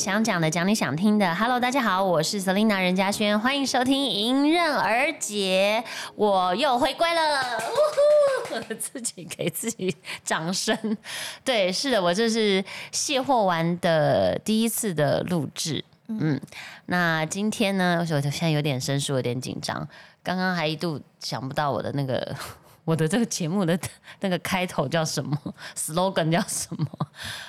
想讲的，讲你想听的。Hello，大家好，我是 Selina 任嘉轩，欢迎收听《迎刃而解》，我又回归了，呜呼 自己给自己掌声。对，是的，我这是卸货完的第一次的录制。嗯，那今天呢，我现在有点生疏，有点紧张。刚刚还一度想不到我的那个我的这个节目的那个开头叫什么，slogan 叫什么。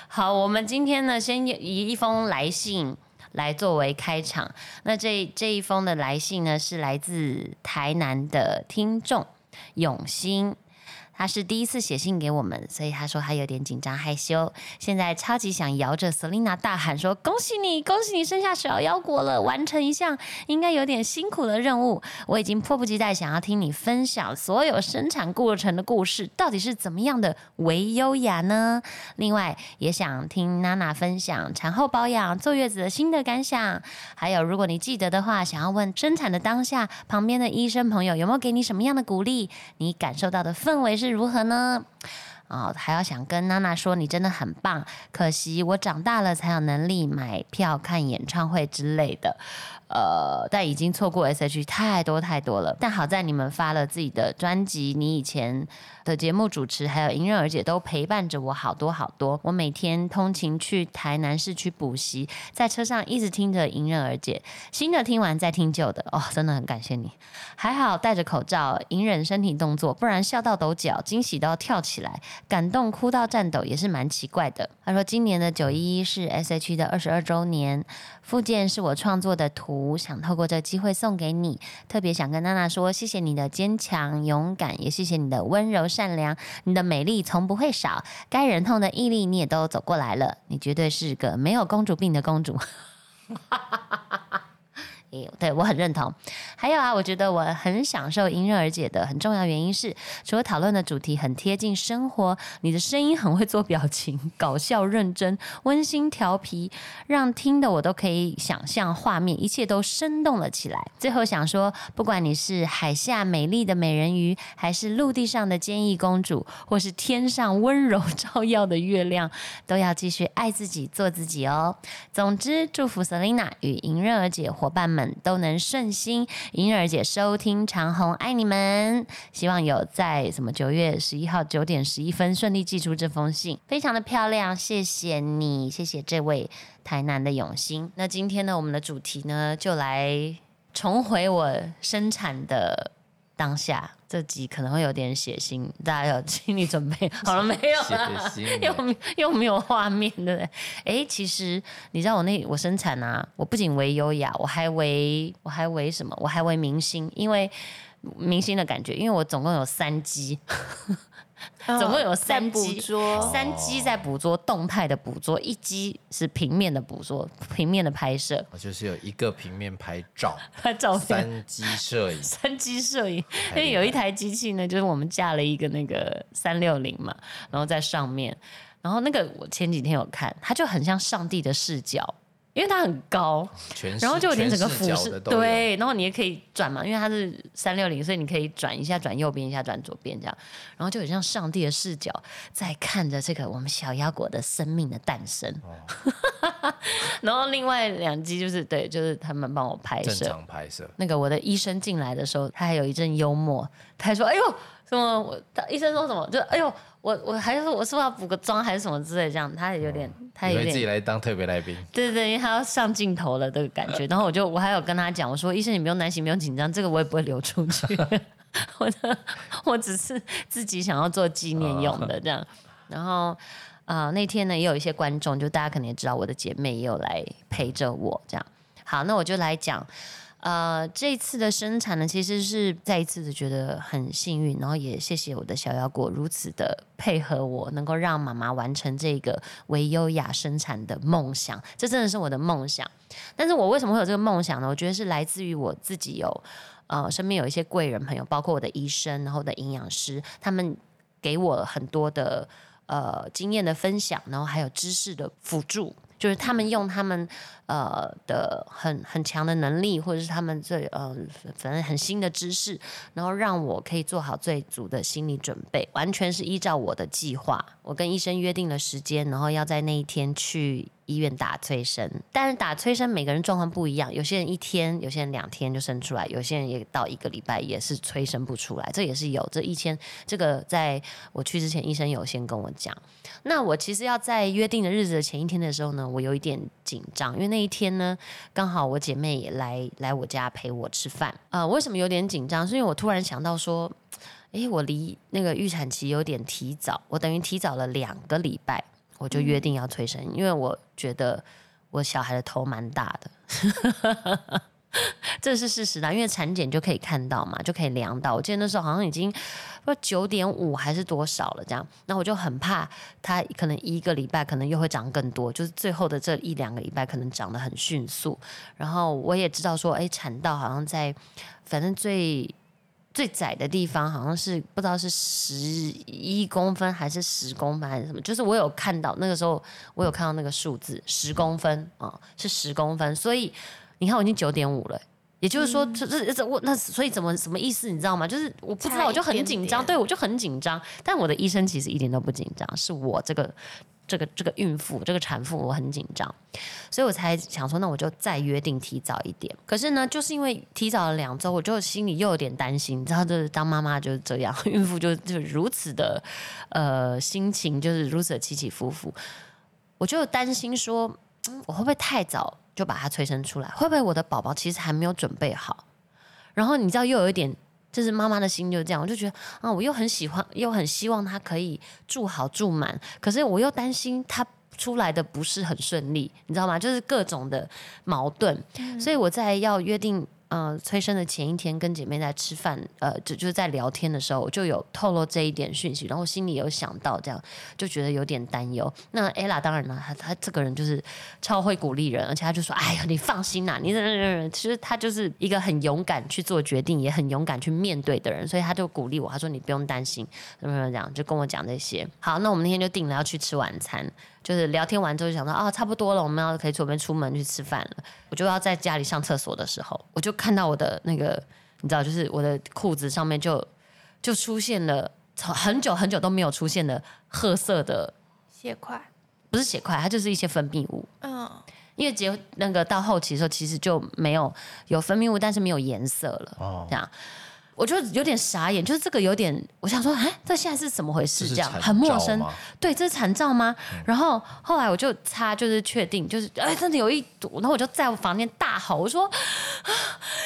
好，我们今天呢，先以一封来信来作为开场。那这这一封的来信呢，是来自台南的听众永兴。他是第一次写信给我们，所以他说他有点紧张害羞。现在超级想摇着 Selina 大喊说：“恭喜你，恭喜你生下小腰果了，完成一项应该有点辛苦的任务。我已经迫不及待想要听你分享所有生产过程的故事，到底是怎么样的为优雅呢？另外也想听娜娜分享产后保养、坐月子的心得感想。还有，如果你记得的话，想要问生产的当下，旁边的医生朋友有没有给你什么样的鼓励？你感受到的氛围是？如何呢？哦，还要想跟娜娜说，你真的很棒。可惜我长大了才有能力买票看演唱会之类的。呃，但已经错过 S H 太多太多了。但好在你们发了自己的专辑，你以前的节目主持还有迎刃而解都陪伴着我好多好多。我每天通勤去台南市区补习，在车上一直听着迎刃而解，新的听完再听旧的。哦，真的很感谢你。还好戴着口罩，隐忍身体动作，不然笑到抖脚，惊喜都要跳起来，感动哭到颤抖，也是蛮奇怪的。他说今年的九一一是 S H 的二十二周年，附件是我创作的图。我想透过这机会送给你，特别想跟娜娜说，谢谢你的坚强勇敢，也谢谢你的温柔善良，你的美丽从不会少，该忍痛的毅力你也都走过来了，你绝对是个没有公主病的公主。对我很认同。还有啊，我觉得我很享受迎刃而解的很重要原因是，除了讨论的主题很贴近生活，你的声音很会做表情，搞笑认真、温馨调皮，让听的我都可以想象画面，一切都生动了起来。最后想说，不管你是海下美丽的美人鱼，还是陆地上的坚毅公主，或是天上温柔 照耀的月亮，都要继续爱自己，做自己哦。总之，祝福 Selina 与迎刃而解伙伴们。都能顺心，银儿姐收听长虹爱你们，希望有在什么九月十一号九点十一分顺利寄出这封信，非常的漂亮，谢谢你，谢谢这位台南的永兴。那今天呢，我们的主题呢，就来重回我生产的。当下这集可能会有点血腥，大家有 心理准备好了没有啊？又又没有画面，对不对？哎，其实你知道我那我生产啊，我不仅为优雅，我还为我还为什么？我还为明星，因为明星的感觉，因为我总共有三机。总共有三机，三机在捕捉动态的捕捉，一机是平面的捕捉，平面的拍摄。就是有一个平面拍照，拍照片。三机摄影，三机摄影。因为有一台机器呢，就是我们架了一个那个三六零嘛，然后在上面，然后那个我前几天有看，它就很像上帝的视角。因为它很高，然后就有点整个俯视，对，然后你也可以转嘛，因为它是三六零，所以你可以转一下，转右边一下，转左边这样，然后就很像上帝的视角在看着这个我们小鸭果的生命的诞生。然后另外两机就是对，就是他们帮我拍摄，正常拍摄。那个我的医生进来的时候，他还有一阵幽默，他还说：“哎呦，什么？我医生说什么？就哎呦。”我我还是我是不是要补个妆还是什么之类这样，他也有点，他有点自己来当特别来宾。对对因为他要上镜头了这个感觉。然后我就我还有跟他讲，我说医生你不用担心，不用紧张，这个我也不会流出去。我的我只是自己想要做纪念用的这样。然后啊那天呢也有一些观众，就大家可能也知道我的姐妹也有来陪着我这样。好，那我就来讲。呃，这次的生产呢，其实是再一次的觉得很幸运，然后也谢谢我的小腰果如此的配合我，能够让妈妈完成这个为优雅生产的梦想。这真的是我的梦想。但是我为什么会有这个梦想呢？我觉得是来自于我自己有呃身边有一些贵人朋友，包括我的医生，然后的营养师，他们给我很多的呃经验的分享，然后还有知识的辅助。就是他们用他们呃的很很强的能力，或者是他们最呃反正很新的知识，然后让我可以做好最足的心理准备，完全是依照我的计划。我跟医生约定了时间，然后要在那一天去医院打催生。但是打催生每个人状况不一样，有些人一天，有些人两天就生出来，有些人也到一个礼拜也是催生不出来，这也是有。这一千这个在我去之前，医生有先跟我讲。那我其实要在约定的日子的前一天的时候呢，我有一点紧张，因为那一天呢，刚好我姐妹也来来我家陪我吃饭。呃，为什么有点紧张？是因为我突然想到说，诶，我离那个预产期有点提早，我等于提早了两个礼拜，我就约定要催生，因为我觉得我小孩的头蛮大的。这是事实啦，因为产检就可以看到嘛，就可以量到。我记得那时候好像已经不九点五还是多少了，这样。那我就很怕他可能一个礼拜可能又会长更多，就是最后的这一两个礼拜可能长得很迅速。然后我也知道说，哎，产道好像在反正最最窄的地方好像是不知道是十一公分还是十公分还是什么，就是我有看到那个时候我有看到那个数字十公分啊，是十公分，所以。你看，我已经九点五了，也就是说，这这这我那所以怎么什么意思？你知道吗？就是我不知道，我就很紧张，对我就很紧张。但我的医生其实一点都不紧张，是我这个这个这个孕妇这个产妇我很紧张，所以我才想说，那我就再约定提早一点。可是呢，就是因为提早了两周，我就心里又有点担心。你知道，就是当妈妈就是这样，孕妇就就如此的呃心情就是如此的起起伏伏，我就担心说，我会不会太早？就把它催生出来，会不会我的宝宝其实还没有准备好？然后你知道又有一点，就是妈妈的心就这样，我就觉得啊，我又很喜欢，又很希望他可以住好住满，可是我又担心他出来的不是很顺利，你知道吗？就是各种的矛盾，所以我在要约定。嗯，催生的前一天跟姐妹在吃饭，呃，就就是在聊天的时候，我就有透露这一点讯息，然后心里有想到这样，就觉得有点担忧。那 ella 当然了，她她这个人就是超会鼓励人，而且她就说：“哎呀，你放心啦，你其实她就是一个很勇敢去做决定，也很勇敢去面对的人，所以她就鼓励我，她说你不用担心，怎么怎么讲，就跟我讲这些。好，那我们那天就定了要去吃晚餐。就是聊天完之后就想到啊，差不多了，我们要可以准备出门去吃饭了。我就要在家里上厕所的时候，我就看到我的那个，你知道，就是我的裤子上面就就出现了从很久很久都没有出现的褐色的血块，不是血块，它就是一些分泌物。嗯，因为结那个到后期的时候，其实就没有有分泌物，但是没有颜色了。哦，这样。我就有点傻眼，就是这个有点，我想说，哎，这现在是怎么回事？这样很陌生，对，这是残照吗？然后后来我就擦，就是确定，就是哎，真的有一堵，然后我就在我房间大吼，我说：“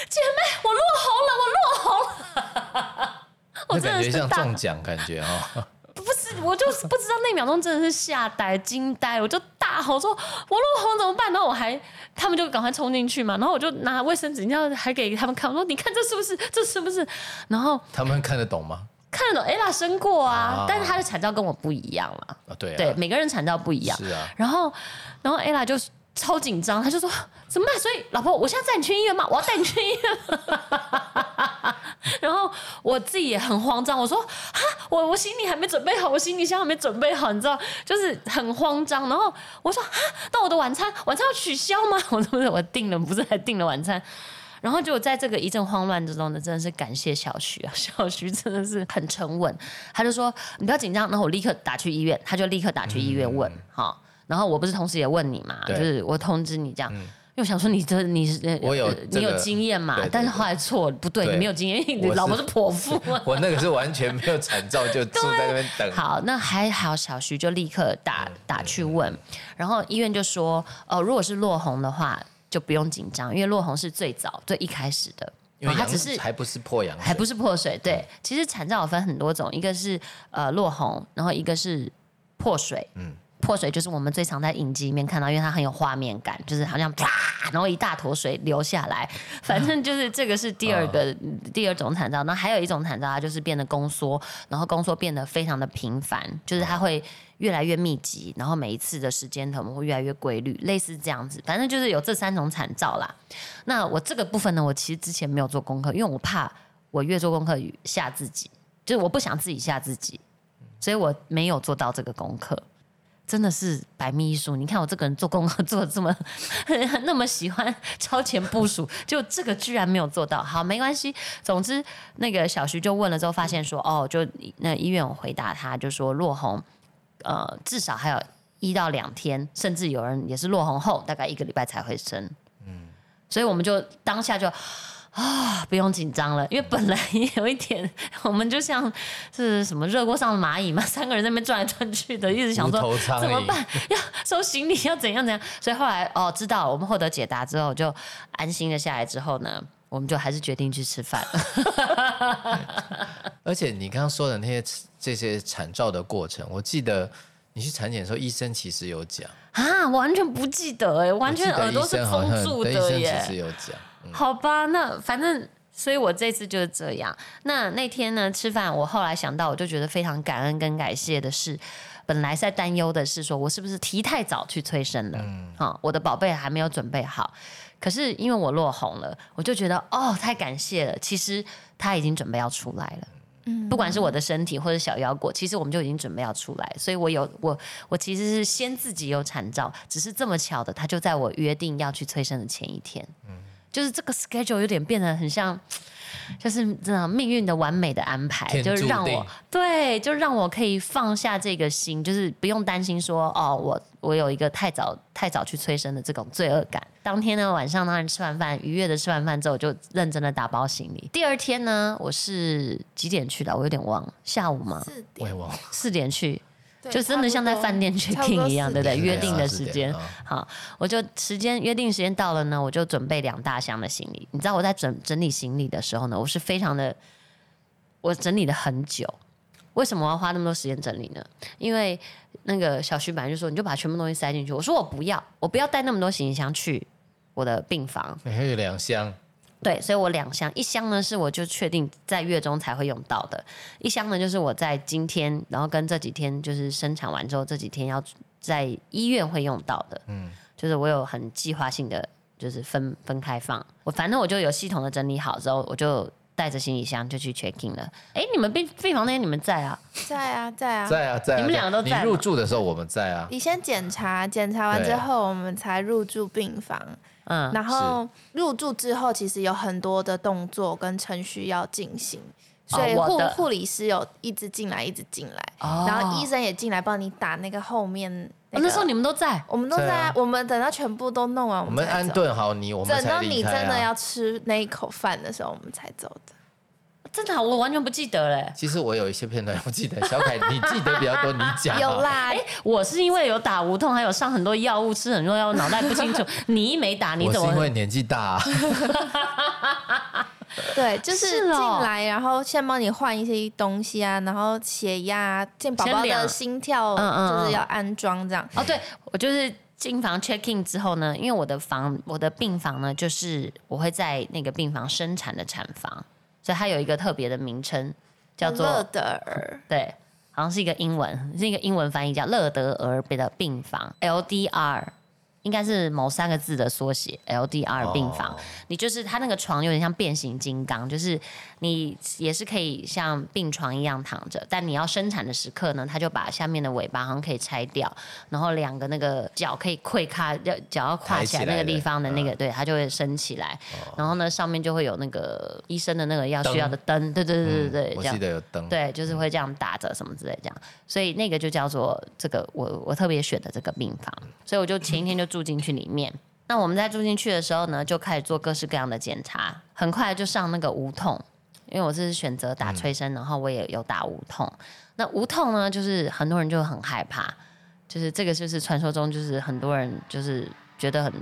姐妹，我落红了，我落红了！” 我感觉像中奖，感觉啊。不是，我就是不知道那秒钟真的是吓呆、惊呆，我就大吼说：“我落红怎么办？”然后我还，他们就赶快冲进去嘛，然后我就拿卫生纸，你知道还给他们看，我说：“你看这是不是？这是不是？”然 后他们看得懂吗？看得懂，ella 生过啊，但是她的产照跟我不一样了。啊，对，对，每个人产照不一样。是啊。然后，然后 ella 就超紧张，他就说：“怎么办？所以老婆，我现在带你去医院嘛？我要带你去医院。” 然后我自己也很慌张，我说：“哈，我我行李还没准备好，我行李箱还没准备好，你知道，就是很慌张。”然后我说：“哈，那我的晚餐晚餐要取消吗？” 我说：“不是，我订了，不是还订了晚餐。”然后就在这个一阵慌乱之中呢，真的是感谢小徐啊，小徐真的是很沉稳，他就说：“你不要紧张。”然后我立刻打去医院，他就立刻打去医院问：“哈。”然后我不是同时也问你嘛，就是我通知你这样。又想说你这你是我有你有经验嘛？但是后来错不对，你没有经验，你老婆是泼妇。我那个是完全没有产兆，就 坐在那边等。好，那还好，小徐就立刻打打去问，然后医院就说，哦，如果是落红的话，就不用紧张，因为落红是最早最一开始的，因为它只是还不是破羊，还不是破水。对，其实产兆分很多种，一个是呃落红，然后一个是破水。嗯。破水就是我们最常在影集里面看到，因为它很有画面感，就是好像啪，然后一大坨水流下来。反正就是这个是第二个第二种产兆。那还有一种产兆，它就是变得宫缩，然后宫缩变得非常的频繁，就是它会越来越密集，然后每一次的时间可能会越来越规律，类似这样子。反正就是有这三种产兆啦。那我这个部分呢，我其实之前没有做功课，因为我怕我越做功课吓自己，就是我不想自己吓自己，所以我没有做到这个功课。真的是百密一疏。你看我这个人做功课做的这么 那么喜欢超前部署，就这个居然没有做到。好，没关系。总之，那个小徐就问了之后，发现说，哦，就那医院我回答他，就说落红，呃，至少还有一到两天，甚至有人也是落红后大概一个礼拜才会生。嗯，所以我们就当下就。啊，不用紧张了，因为本来也有一点，我们就像是什么热锅上的蚂蚁嘛，三个人在那边转来转去的，一直想说怎么办，要收行李，要怎样怎样。所以后来哦，知道我们获得解答之后，就安心的下来。之后呢，我们就还是决定去吃饭。而且你刚刚说的那些这些产照的过程，我记得你去产检的时候，医生其实有讲啊，完全不记得哎，完全耳朵是封住的耶。其实有讲。好吧，那反正，所以我这次就是这样。那那天呢，吃饭，我后来想到，我就觉得非常感恩跟感谢的是，本来在担忧的是，说我是不是提太早去催生了？嗯，好，我的宝贝还没有准备好。可是因为我落红了，我就觉得哦，太感谢了。其实他已经准备要出来了。嗯，不管是我的身体或者小腰果，其实我们就已经准备要出来。所以我有我我其实是先自己有产兆，只是这么巧的，他就在我约定要去催生的前一天。嗯。就是这个 schedule 有点变得很像，就是这样命运的完美的安排，就是让我对，就让我可以放下这个心，就是不用担心说哦，我我有一个太早太早去催生的这种罪恶感。当天呢晚上当然吃完饭，愉悦的吃完饭之后，就认真的打包行李。第二天呢，我是几点去的？我有点忘了，下午吗？四点，四点去。就真的像在饭店 check in 一样，对不对？约定的时间，好，我就时间约定时间到了呢，我就准备两大箱的行李。你知道我在整整理行李的时候呢，我是非常的，我整理了很久。为什么我要花那么多时间整理呢？因为那个小徐本来就说，你就把全部东西塞进去。我说我不要，我不要带那么多行李箱去我的病房。还有两箱。对，所以我两箱，一箱呢是我就确定在月中才会用到的，一箱呢就是我在今天，然后跟这几天就是生产完之后这几天要在医院会用到的，嗯，就是我有很计划性的就是分分开放，我反正我就有系统的整理好之后，我就带着行李箱就去 check in 了。哎，你们病病房那天你们在啊？在啊，在啊，在啊，在。你们两个都在。你入住的时候我们在啊。你先检查，检查完之后我们才入住病房。嗯，然后入住之后，其实有很多的动作跟程序要进行，所以护护理师有一直进来，一直进来，然后医生也进来帮你打那个后面。那时候你们都在，我们都在啊。我们等到全部都弄完，我们安顿好你，我们等到你真的要吃那一口饭的时候，我们才走的。真的，我完全不记得嘞。其实我有一些片段我记得，小凯你记得比较多，你讲。有啦，哎，我是因为有打无痛，还有上很多药物，吃很多药，脑袋不清楚。你一没打，你怎么？我是因为年纪大。对，就是进来，然后先帮你换一些东西啊，然后血压、见宝宝的心跳，就是要安装这样。哦，对，我就是进房 check in 之后呢，因为我的房，我的病房呢，就是我会在那个病房生产的产房。所以它有一个特别的名称，叫做乐德尔，对，好像是一个英文，是一个英文翻译，叫乐德尔的病房 （LDR）。应该是某三个字的缩写，LDR 病房。你就是它那个床有点像变形金刚，就是你也是可以像病床一样躺着，但你要生产的时刻呢，它就把下面的尾巴好像可以拆掉，然后两个那个脚可以跪卡，要脚要跨起来那个地方的那个，对，它就会升起来，然后呢上面就会有那个医生的那个要需要的灯，对对对对对，我记得有灯，对，就是会这样打着什么之类这样，所以那个就叫做这个我我特别选的这个病房，所以我就前一天就。住进去里面，那我们在住进去的时候呢，就开始做各式各样的检查，很快就上那个无痛，因为我是选择打催生，然后我也有打无痛。那无痛呢，就是很多人就很害怕，就是这个就是传说中就是很多人就是觉得很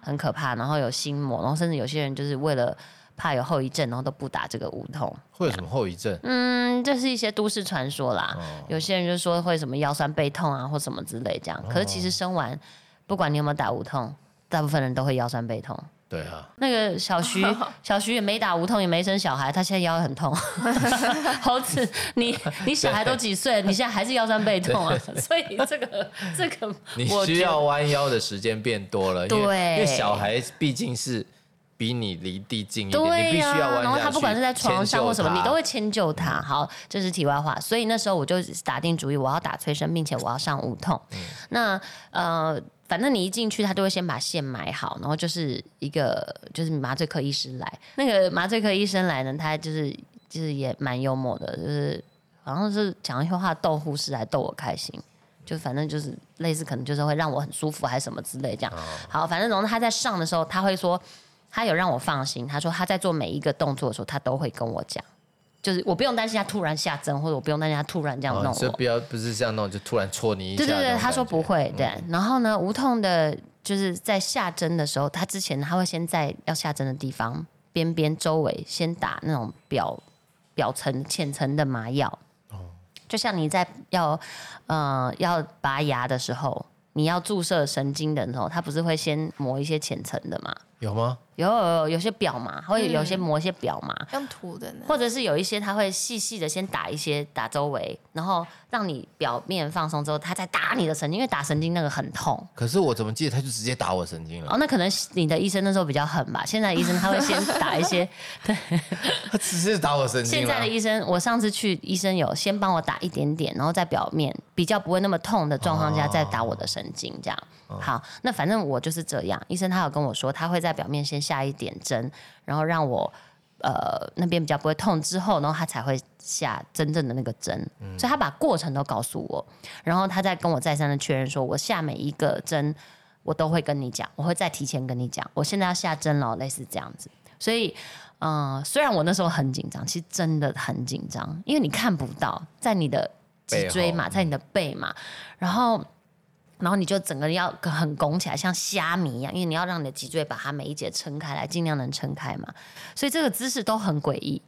很可怕，然后有心魔，然后甚至有些人就是为了怕有后遗症，然后都不打这个无痛。会有什么后遗症？嗯，这是一些都市传说啦。有些人就说会什么腰酸背痛啊，或什么之类这样。可是其实生完。不管你有没有打无痛，大部分人都会腰酸背痛。对啊，那个小徐，小徐也没打无痛，也没生小孩，他现在腰很痛。猴子，你你小孩都几岁？你现在还是腰酸背痛啊？所以这个这个，你需要弯腰的时间变多了。对，因为小孩毕竟是比你离地近一点，你必须要弯然后他不管是在床上或什么，你都会迁就他。好，这是题外话。所以那时候我就打定主意，我要打催生，并且我要上无痛。那呃，反正你一进去，他就会先把线埋好，然后就是一个就是麻醉科医师来。那个麻醉科医生来呢，他就是就是也蛮幽默的，就是好像是讲一些话逗护士来逗我开心。就反正就是类似，可能就是会让我很舒服，还是什么之类这样。好，反正然后他在上的时候，他会说。他有让我放心，他说他在做每一个动作的时候，他都会跟我讲，就是我不用担心他突然下针，或者我不用担心他突然这样弄我。就不要不是这样弄，就突然戳你一下。对对对，他说不会。对，然后呢，无痛的，就是在下针的时候，他之前他会先在要下针的地方边边周围先打那种表表层浅层的麻药。哦。就像你在要呃要拔牙的时候，你要注射神经的时候，他不是会先磨一些浅层的嘛？有吗？有有有些表嘛，会有些磨一些表嘛，用涂的呢，或者是有一些他会细细的先打一些打周围，然后让你表面放松之后，他再打你的神经，因为打神经那个很痛。可是我怎么记得他就直接打我神经了？哦，那可能你的医生那时候比较狠吧？现在医生他会先打一些，对，他直接打我神经。现在的医生，我上次去医生有先帮我打一点点，然后在表面比较不会那么痛的状况下再打我的神经，这样。好，那反正我就是这样。医生他有跟我说，他会在表面先下一点针，然后让我呃那边比较不会痛，之后然后他才会下真正的那个针。所以他把过程都告诉我，然后他再跟我再三的确认说，我下每一个针我都会跟你讲，我会再提前跟你讲，我现在要下针了，类似这样子。所以嗯，虽然我那时候很紧张，其实真的很紧张，因为你看不到在你的脊椎嘛，在你的背嘛，然后。然后你就整个人要很拱起来，像虾米一样，因为你要让你的脊椎把它每一节撑开来，尽量能撑开嘛。所以这个姿势都很诡异，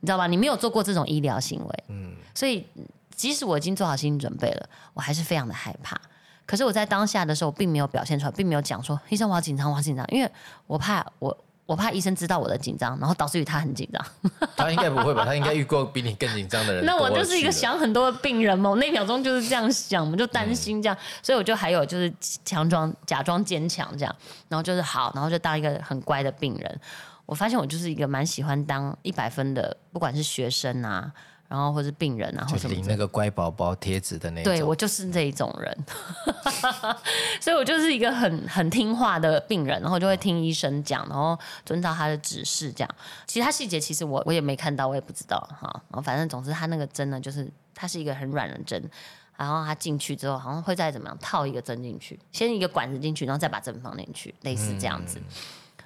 你知道吧？你没有做过这种医疗行为，嗯。所以即使我已经做好心理准备了，我还是非常的害怕。可是我在当下的时候，并没有表现出来，并没有讲说医生我好紧张，我好紧张，因为我怕我。我怕医生知道我的紧张，然后导致于他很紧张。他应该不会吧？他应该遇过比你更紧张的人。那我就是一个想很多的病人嘛，我那秒钟就是这样想，我就担心这样，所以我就还有就是强装假装坚强这样，然后就是好，然后就当一个很乖的病人。我发现我就是一个蛮喜欢当一百分的，不管是学生啊。然后或是病人啊，或什么领那个乖宝宝贴纸的那种，对我就是这一种人，所以我就是一个很很听话的病人，然后就会听医生讲，然后遵照他的指示这样。其他细节其实我我也没看到，我也不知道哈。然后反正总之他那个针呢，就是它是一个很软的针，然后他进去之后好像会再怎么样套一个针进去，先一个管子进去，然后再把针放进去，类似这样子。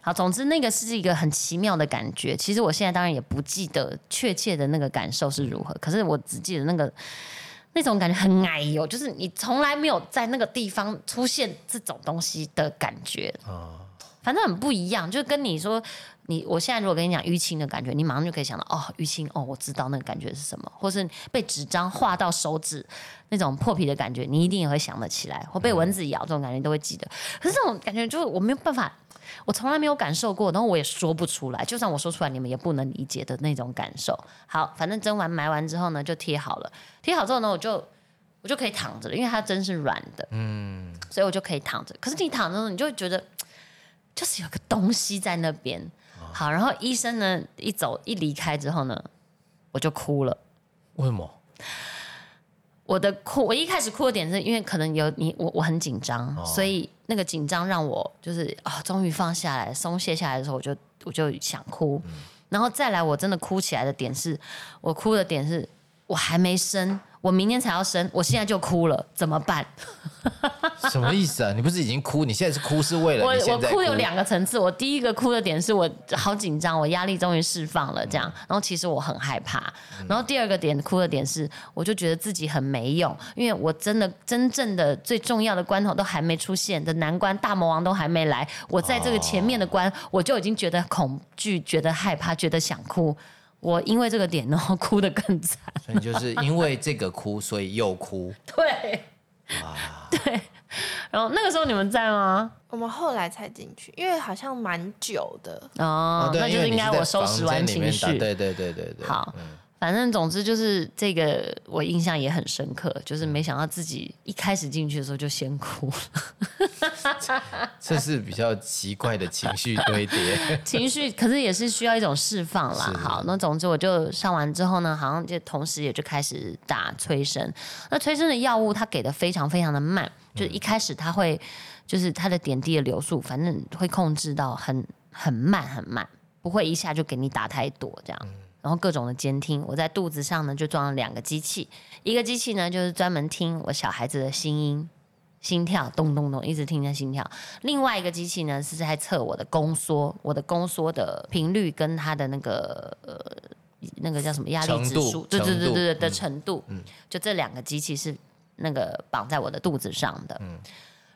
好，总之那个是一个很奇妙的感觉。其实我现在当然也不记得确切的那个感受是如何，可是我只记得那个那种感觉很矮哟，就是你从来没有在那个地方出现这种东西的感觉啊，反正很不一样。就跟你说，你我现在如果跟你讲淤青的感觉，你马上就可以想到哦，淤青哦，我知道那个感觉是什么，或是被纸张划到手指那种破皮的感觉，你一定也会想得起来，或被蚊子咬这种感觉你都会记得。可是这种感觉就是我没有办法。我从来没有感受过，然后我也说不出来。就算我说出来，你们也不能理解的那种感受。好，反正针完埋完之后呢，就贴好了。贴好之后呢，我就我就可以躺着了，因为它针是软的，嗯，所以我就可以躺着。可是你躺着，你就会觉得就是有个东西在那边。好，然后医生呢一走一离开之后呢，我就哭了。为什么？我的哭，我一开始哭的点是因为可能有你，我我很紧张，所以那个紧张让我就是啊，终于放下来、松懈下来的时候，我就我就想哭，然后再来我真的哭起来的点是，我哭的点是我还没生。我明天才要生，我现在就哭了，怎么办？什么意思啊？你不是已经哭？你现在是哭是为了我？我哭有两个层次。我第一个哭的点是我好紧张，我压力终于释放了，这样。然后其实我很害怕。然后第二个点哭的点是，我就觉得自己很没用，因为我真的真正的最重要的关头都还没出现的难关，大魔王都还没来，我在这个前面的关，我就已经觉得恐惧，觉得害怕，觉得想哭。我因为这个点，然后哭得更惨。所以就是因为这个哭，所以又哭。对，对。然后那个时候你们在吗？我们后来才进去，因为好像蛮久的哦。那就是应该我收拾完情绪。对对对对对。好，反正总之就是这个，我印象也很深刻，就是没想到自己一开始进去的时候就先哭了，这是比较奇怪的情绪堆叠。情绪可是也是需要一种释放啦。好，那总之我就上完之后呢，好像就同时也就开始打催生。那催生的药物它给的非常非常的慢，就是一开始它会就是它的点滴的流速，反正会控制到很很慢很慢，不会一下就给你打太多这样。然后各种的监听，我在肚子上呢就装了两个机器，一个机器呢就是专门听我小孩子的心音、心跳，咚咚咚一直听着心跳；另外一个机器呢是在测我的宫缩，我的宫缩的频率跟它的那个呃那个叫什么压力指数，对对对对对的程度。嗯，就这两个机器是那个绑在我的肚子上的。嗯，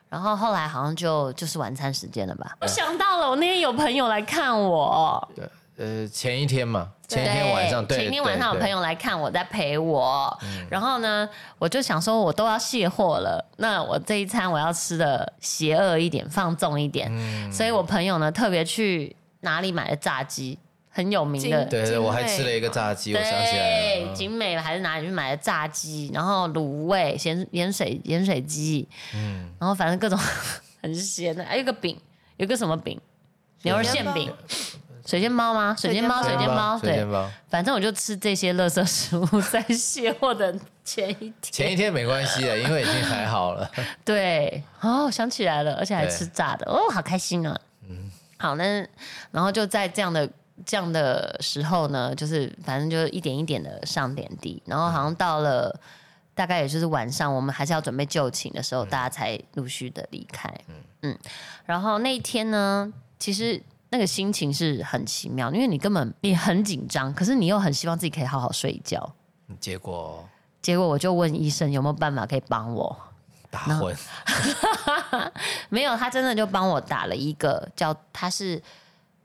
然后后来好像就就是晚餐时间了吧？我想到了，我那天有朋友来看我。对。呃，前一天嘛，前一天晚上，对，前一天晚上有朋友来看我，在陪我，然后呢，我就想说，我都要卸货了，那我这一餐我要吃的邪恶一点，放纵一点，所以我朋友呢特别去哪里买的炸鸡，很有名的，对对，我还吃了一个炸鸡，我想起来了，景美还是哪里去买的炸鸡，然后卤味咸盐水盐水鸡，嗯，然后反正各种 很咸的，还有个饼，有个什么饼，牛肉馅饼。水煎包吗？水煎包，水煎包，对，反正我就吃这些垃圾食物，在卸货的前一天。前一天没关系的，因为已经还好了。对，哦，想起来了，而且还吃炸的，哦，好开心啊！嗯，好，那然后就在这样的这样的时候呢，就是反正就一点一点的上点滴，然后好像到了大概也就是晚上，我们还是要准备就寝的时候，大家才陆续的离开。嗯嗯，然后那一天呢，其实。那个心情是很奇妙，因为你根本你很紧张，可是你又很希望自己可以好好睡一觉。结果，结果我就问医生有没有办法可以帮我打昏。没有，他真的就帮我打了一个叫他是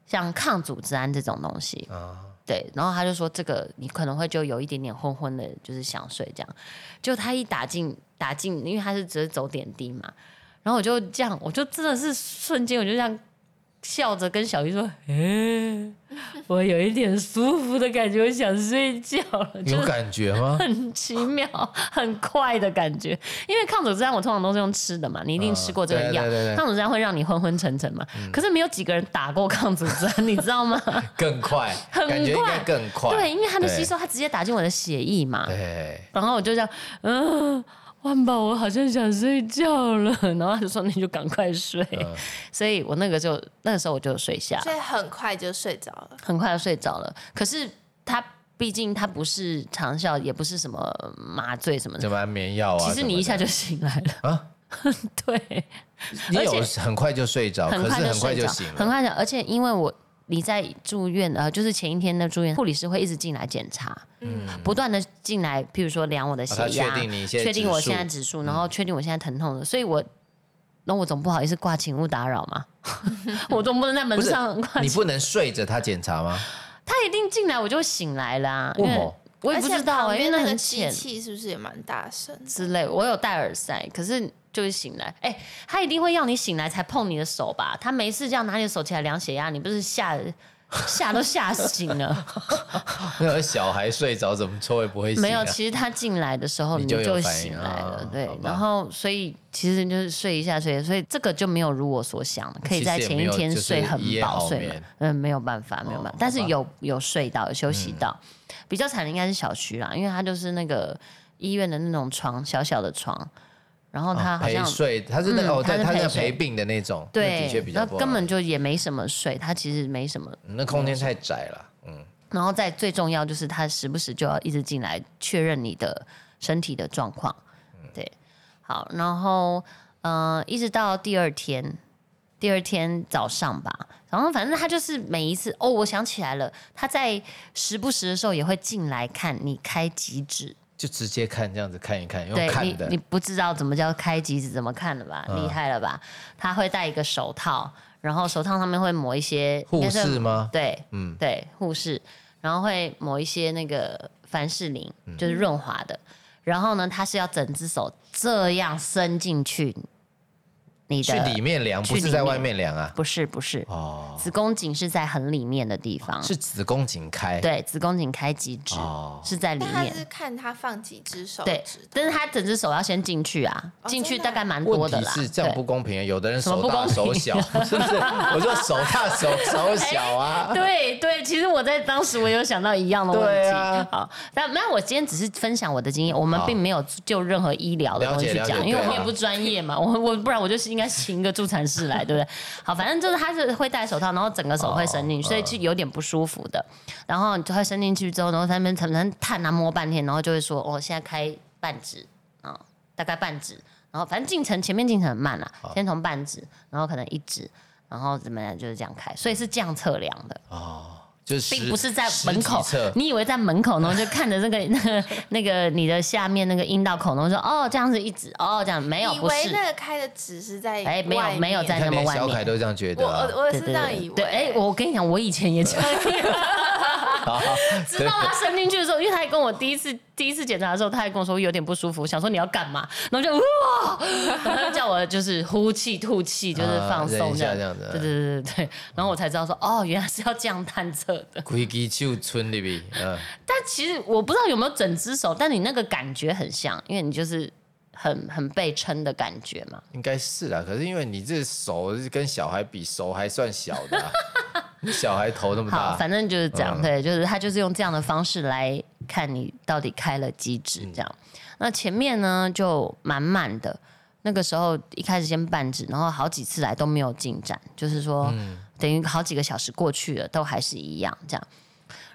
像抗组织胺这种东西啊。对，然后他就说这个你可能会就有一点点昏昏的，就是想睡这样。就他一打进打进，因为他是只是走点滴嘛，然后我就这样，我就真的是瞬间我就这样。笑着跟小鱼说：“哎，我有一点舒服的感觉，我想睡觉了。”有感觉吗？很奇妙，很快的感觉。因为抗组织胺我通常都是用吃的嘛，你一定吃过这个药。抗组织胺会让你昏昏沉沉嘛，可是没有几个人打过抗组织胺，你知道吗？更快，很快，更快。对，因为它的吸收，它直接打进我的血液嘛。对。然后我就这样，嗯。万宝，我好像想睡觉了，然后他就说：“你就赶快睡。”所以，我那个就那个时候我就睡下，所以很快就睡着了，很快就睡着了。可是他毕竟他不是长效，也不是什么麻醉什么的，什么安眠药啊？其实你一下就醒来了啊！对，你有很快就睡着，可是很快就醒了，很快的。而且因为我。你在住院呃，就是前一天的住院，护理师会一直进来检查，嗯，不断的进来，譬如说量我的血压，确定我现在指数，然后确定我现在疼痛的，所以我，那我总不好意思挂请勿打扰嘛，我总不能在门上挂。你不能睡着他检查吗？他一定进来我就醒来了，因为我也不知道，因为那个机器是不是也蛮大声之类？我有戴耳塞，可是。就是醒来，哎，他一定会要你醒来才碰你的手吧？他没事这样拿你的手起来量血压，你不是吓吓都吓醒了？那个小孩睡着怎么抽也不会醒？没有，其实他进来的时候你就醒来了，对。然后所以其实就是睡一下睡，所以这个就没有如我所想，可以在前一天睡很饱睡了。嗯，没有办法，没有办法，但是有有睡到，有休息到。比较惨的应该是小徐啦，因为他就是那个医院的那种床，小小的床。然后他好像陪睡，他是那哦，对，他是陪病的那种，对，的确比较那根本就也没什么睡，他其实没什么，那空间太窄了，嗯。然后再最重要就是他时不时就要一直进来确认你的身体的状况，对，好，然后嗯，一直到第二天，第二天早上吧，然后反正他就是每一次哦，我想起来了，他在时不时的时候也会进来看你开几指。就直接看这样子看一看，用看的。你你不知道怎么叫开机子，怎么看的吧？厉害了吧？他会戴一个手套，然后手套上面会抹一些护士吗？对，嗯，对，护士，然后会抹一些那个凡士林，就是润滑的。然后呢，他是要整只手这样伸进去，你的去里面量，不是在外面量啊？不是不是哦，子宫颈是在很里面的地方，是子宫颈开，对，子宫颈开几指哦是在里面。是看他放几只手对，但是他整只手要先进去啊，进去大概蛮多的啦。是这样不公平，有的人手大手小，是不是？我说手大手手小啊。对对，其实我在当时我有想到一样的问题。好，但没有，我今天只是分享我的经验，我们并没有就任何医疗的东西去讲，因为我们也不专业嘛。我我不然我就是。应该请一个助产士来，对不对？好，反正就是他是会戴手套，然后整个手会伸进去，所以就有点不舒服的。然后就会伸进去之后，然后他们可能探啊摸半天，然后就会说：“哦，现在开半指啊，大概半指。”然后反正进程前面进程很慢啦，先从半指，然后可能一指，然后怎么样就是这样开，所以是这样测量的哦。并不是在门口，你以为在门口呢？就看着那个 那个那个你的下面那个阴道口呢，说哦这样子一直哦这样没有，不是那个开的只是在哎没有没有在那么外面。小凯都这样觉得，我我是这样以为。对哎，我跟你讲，我以前也这样。知道他伸进去的时候，因为他还跟我第一次第一次检查的时候，他还跟我说有点不舒服，想说你要干嘛，然后就哇，他就叫我就是呼气吐气，就是放松这样子。对对对对对，然后我才知道说哦，原来是要这样探测的。边，嗯。但其实我不知道有没有整只手，但你那个感觉很像，因为你就是很很被撑的感觉嘛。应该是啦，可是因为你这手跟小孩比，手还算小的。小孩头那么大，反正就是这样，对，就是他就是用这样的方式来看你到底开了几指这样。那前面呢就满满的，那个时候一开始先半指，然后好几次来都没有进展，就是说等于好几个小时过去了，都还是一样这样。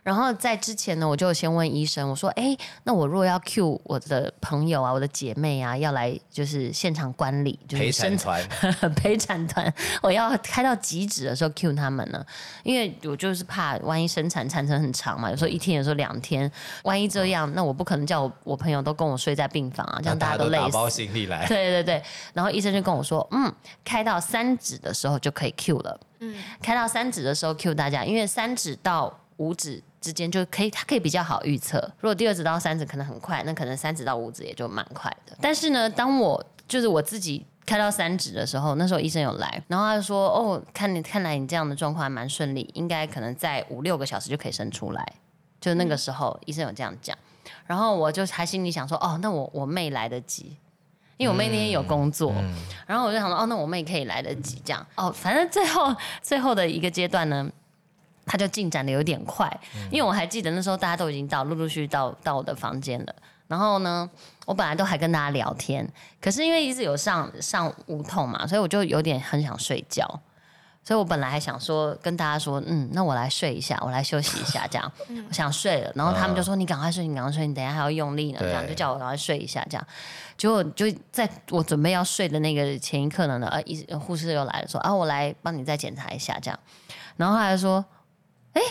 然后在之前呢，我就先问医生，我说：“哎，那我如果要 Q 我的朋友啊，我的姐妹啊，要来就是现场观礼，就是陪产团，陪产团，我要开到极止的时候 Q 他们呢？因为我就是怕万一生产产程很长嘛，有时候一天，有时候两天，万一这样，那我不可能叫我我朋友都跟我睡在病房啊，这样大家都累死。打包行李来。对对对，然后医生就跟我说，嗯，开到三指的时候就可以 Q 了。嗯，开到三指的时候 Q 大家，因为三指到五指。之间就可以，它可以比较好预测。如果第二指到三指可能很快，那可能三指到五指也就蛮快的。但是呢，当我就是我自己开到三指的时候，那时候医生有来，然后他就说：“哦，看你看来你这样的状况还蛮顺利，应该可能在五六个小时就可以生出来。”就那个时候医生有这样讲，然后我就还心里想说：“哦，那我我妹来得及，因为我妹那天有工作。”然后我就想说：“哦，那我妹可以来得及这样。”哦，反正最后最后的一个阶段呢。他就进展的有点快，因为我还记得那时候大家都已经到，陆陆续续到到我的房间了。然后呢，我本来都还跟大家聊天，可是因为一直有上上无痛嘛，所以我就有点很想睡觉。所以我本来还想说跟大家说，嗯，那我来睡一下，我来休息一下，这样我想睡了。然后他们就说：“你赶快睡，你赶快睡，你等下还要用力呢。”这样就叫我赶快睡一下，这样。结果就在我准备要睡的那个前一刻呢，呃，医护士又来了，说：“啊，我来帮你再检查一下，这样。”然后他还说。哎，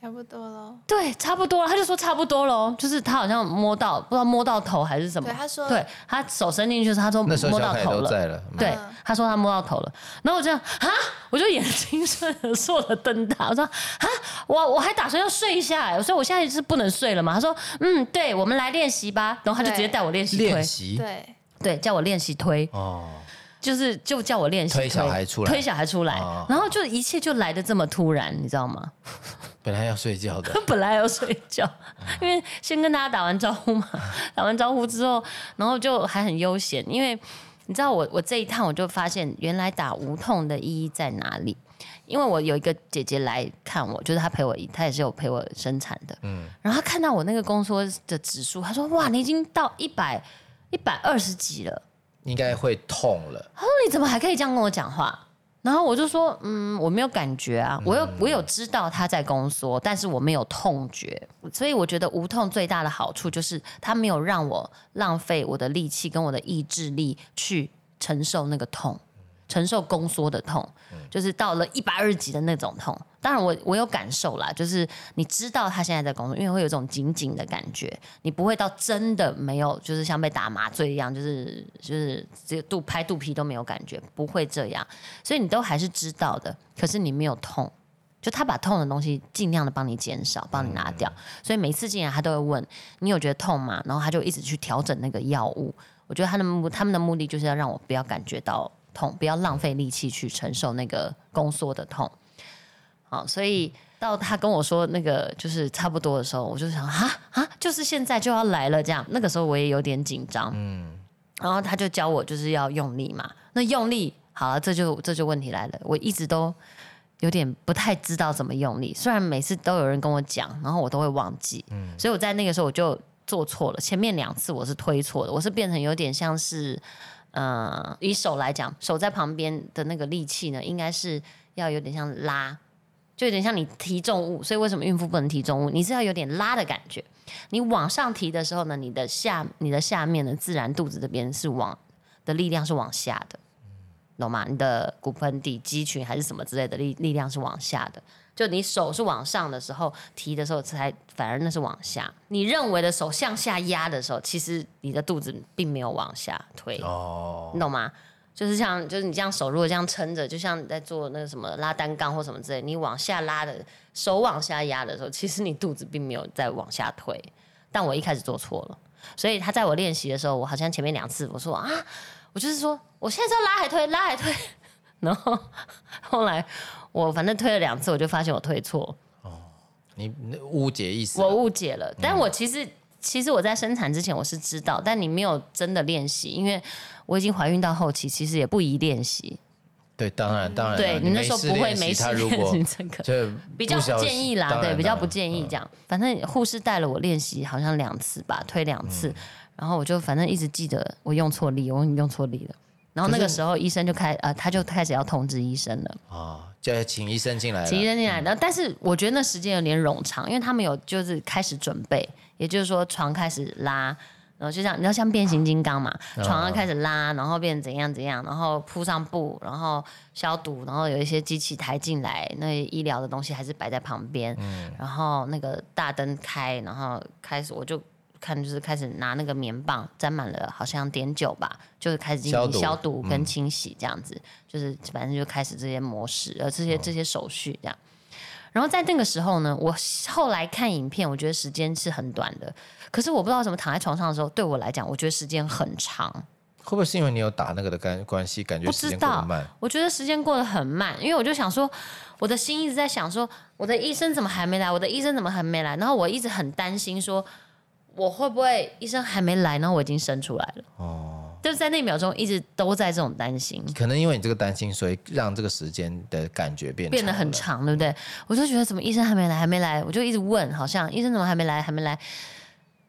差不多了。对，差不多了。他就说差不多了，就是他好像摸到，不知道摸到头还是什么。对，他说，对他手伸进去，他说摸到头了。对，他说他摸到头了。然后我这样啊，我就眼睛瞬烁的瞪大，我说啊，我我还打算要睡一下，所以我现在是不能睡了嘛。他说嗯，对，我们来练习吧。然后他就直接带我练习推，练习，对对，叫我练习推。哦。就是就叫我练习推小孩出来，推小孩出来，然后就一切就来的这么突然，你知道吗？本来要睡觉的，本来要睡觉，因为先跟大家打完招呼嘛，打完招呼之后，然后就还很悠闲，因为你知道我我这一趟我就发现原来打无痛的意义在哪里，因为我有一个姐姐来看我，就是她陪我，她也是有陪我生产的，嗯，然后她看到我那个宫缩的指数，她说哇，你已经到一百一百二十几了。应该会痛了。他说：“你怎么还可以这样跟我讲话？”然后我就说：“嗯，我没有感觉啊，我有我有知道他在宫缩，但是我没有痛觉。所以我觉得无痛最大的好处就是他没有让我浪费我的力气跟我的意志力去承受那个痛。”承受宫缩的痛，就是到了一百二十级的那种痛。当然，我我有感受啦，就是你知道他现在在工作，因为会有一种紧紧的感觉，你不会到真的没有，就是像被打麻醉一样，就是就是这个肚拍肚皮都没有感觉，不会这样。所以你都还是知道的，可是你没有痛，就他把痛的东西尽量的帮你减少，帮你拿掉。所以每次进来他都会问你有觉得痛吗？然后他就一直去调整那个药物。我觉得他的目他们的目的就是要让我不要感觉到。痛，不要浪费力气去承受那个宫缩的痛。好，所以到他跟我说那个就是差不多的时候，我就想啊啊，就是现在就要来了这样。那个时候我也有点紧张，嗯，然后他就教我就是要用力嘛，那用力好了，这就这就问题来了，我一直都。有点不太知道怎么用力，虽然每次都有人跟我讲，然后我都会忘记，嗯，所以我在那个时候我就做错了。前面两次我是推错的，我是变成有点像是，呃，以手来讲，手在旁边的那个力气呢，应该是要有点像拉，就有点像你提重物。所以为什么孕妇不能提重物？你是要有点拉的感觉。你往上提的时候呢，你的下你的下面呢，自然肚子这边是往的力量是往下的。懂吗？你的骨盆底肌群还是什么之类的力力量是往下的，就你手是往上的时候提的时候才反而那是往下。你认为的手向下压的时候，其实你的肚子并没有往下推。哦，你懂吗？就是像就是你这样手如果这样撑着，就像在做那个什么拉单杠或什么之类，你往下拉的手往下压的时候，其实你肚子并没有在往下推。但我一开始做错了，所以他在我练习的时候，我好像前面两次我说啊。我就是说，我现在是要拉还推，拉还推，然后后来我反正推了两次，我就发现我推错。哦，你误解意思？我误解了，但我其实其实我在生产之前我是知道，但你没有真的练习，因为我已经怀孕到后期，其实也不宜练习。对，当然当然，对你那时候不会没事练习这个，比较不建议啦，对，比较不建议这样。反正护士带了我练习，好像两次吧，推两次。然后我就反正一直记得我用错力，我用错力了。然后那个时候医生就开呃，他就开始要通知医生了。啊，就请医生进来。请医生进来，然后但是我觉得那时间有点冗长，因为他们有就是开始准备，也就是说床开始拉，然后就像你知道像变形金刚嘛，床要开始拉，然后变怎样怎样，然后铺上布，然后消毒，然后有一些机器抬进来，那医疗的东西还是摆在旁边。嗯。然后那个大灯开，然后开始我就。看，就是开始拿那个棉棒沾满了，好像碘酒吧，就是开始进行消毒跟清洗，这样子，就是反正就开始这些模式，呃，这些这些手续这样。然后在那个时候呢，我后来看影片，我觉得时间是很短的，可是我不知道怎么躺在床上的时候，对我来讲，我觉得时间很长。会不会是因为你有打那个的关关系，感觉时间过得慢？我觉得时间过得很慢，因为我就想说，我的心一直在想说，我的医生怎么还没来？我的医生怎么还没来？然后我一直很担心说。我会不会医生还没来，然后我已经生出来了？哦，就是在那一秒钟一直都在这种担心。可能因为你这个担心，所以让这个时间的感觉变变得很长，对不对？我就觉得怎么医生还没来，还没来，我就一直问，好像医生怎么还没来，还没来。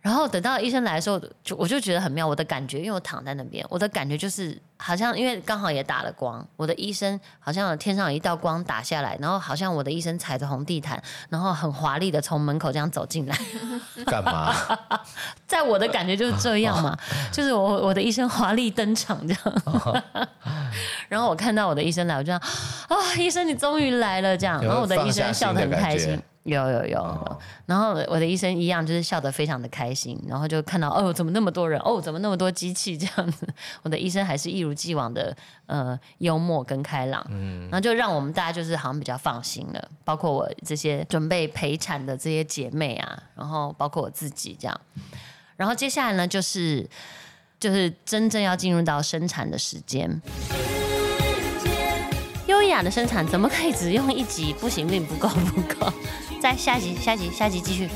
然后等到医生来的时候，就我就觉得很妙。我的感觉，因为我躺在那边，我的感觉就是好像因为刚好也打了光，我的医生好像天上有一道光打下来，然后好像我的医生踩着红地毯，然后很华丽的从门口这样走进来。干嘛？在我的感觉就是这样嘛，就是我我的医生华丽登场这样。然后我看到我的医生来，我就啊，医生你终于来了这样。然后我的医生笑得很开心。有有有，然后我的医生一样，就是笑得非常的开心，然后就看到哦，怎么那么多人？哦，怎么那么多机器这样子？我的医生还是一如既往的呃幽默跟开朗，嗯，然后就让我们大家就是好像比较放心了，包括我这些准备陪产的这些姐妹啊，然后包括我自己这样，然后接下来呢，就是就是真正要进入到生产的时间。优雅的生产怎么可以只用一集？不行，命不够，不够。在下集，下集，下集继续。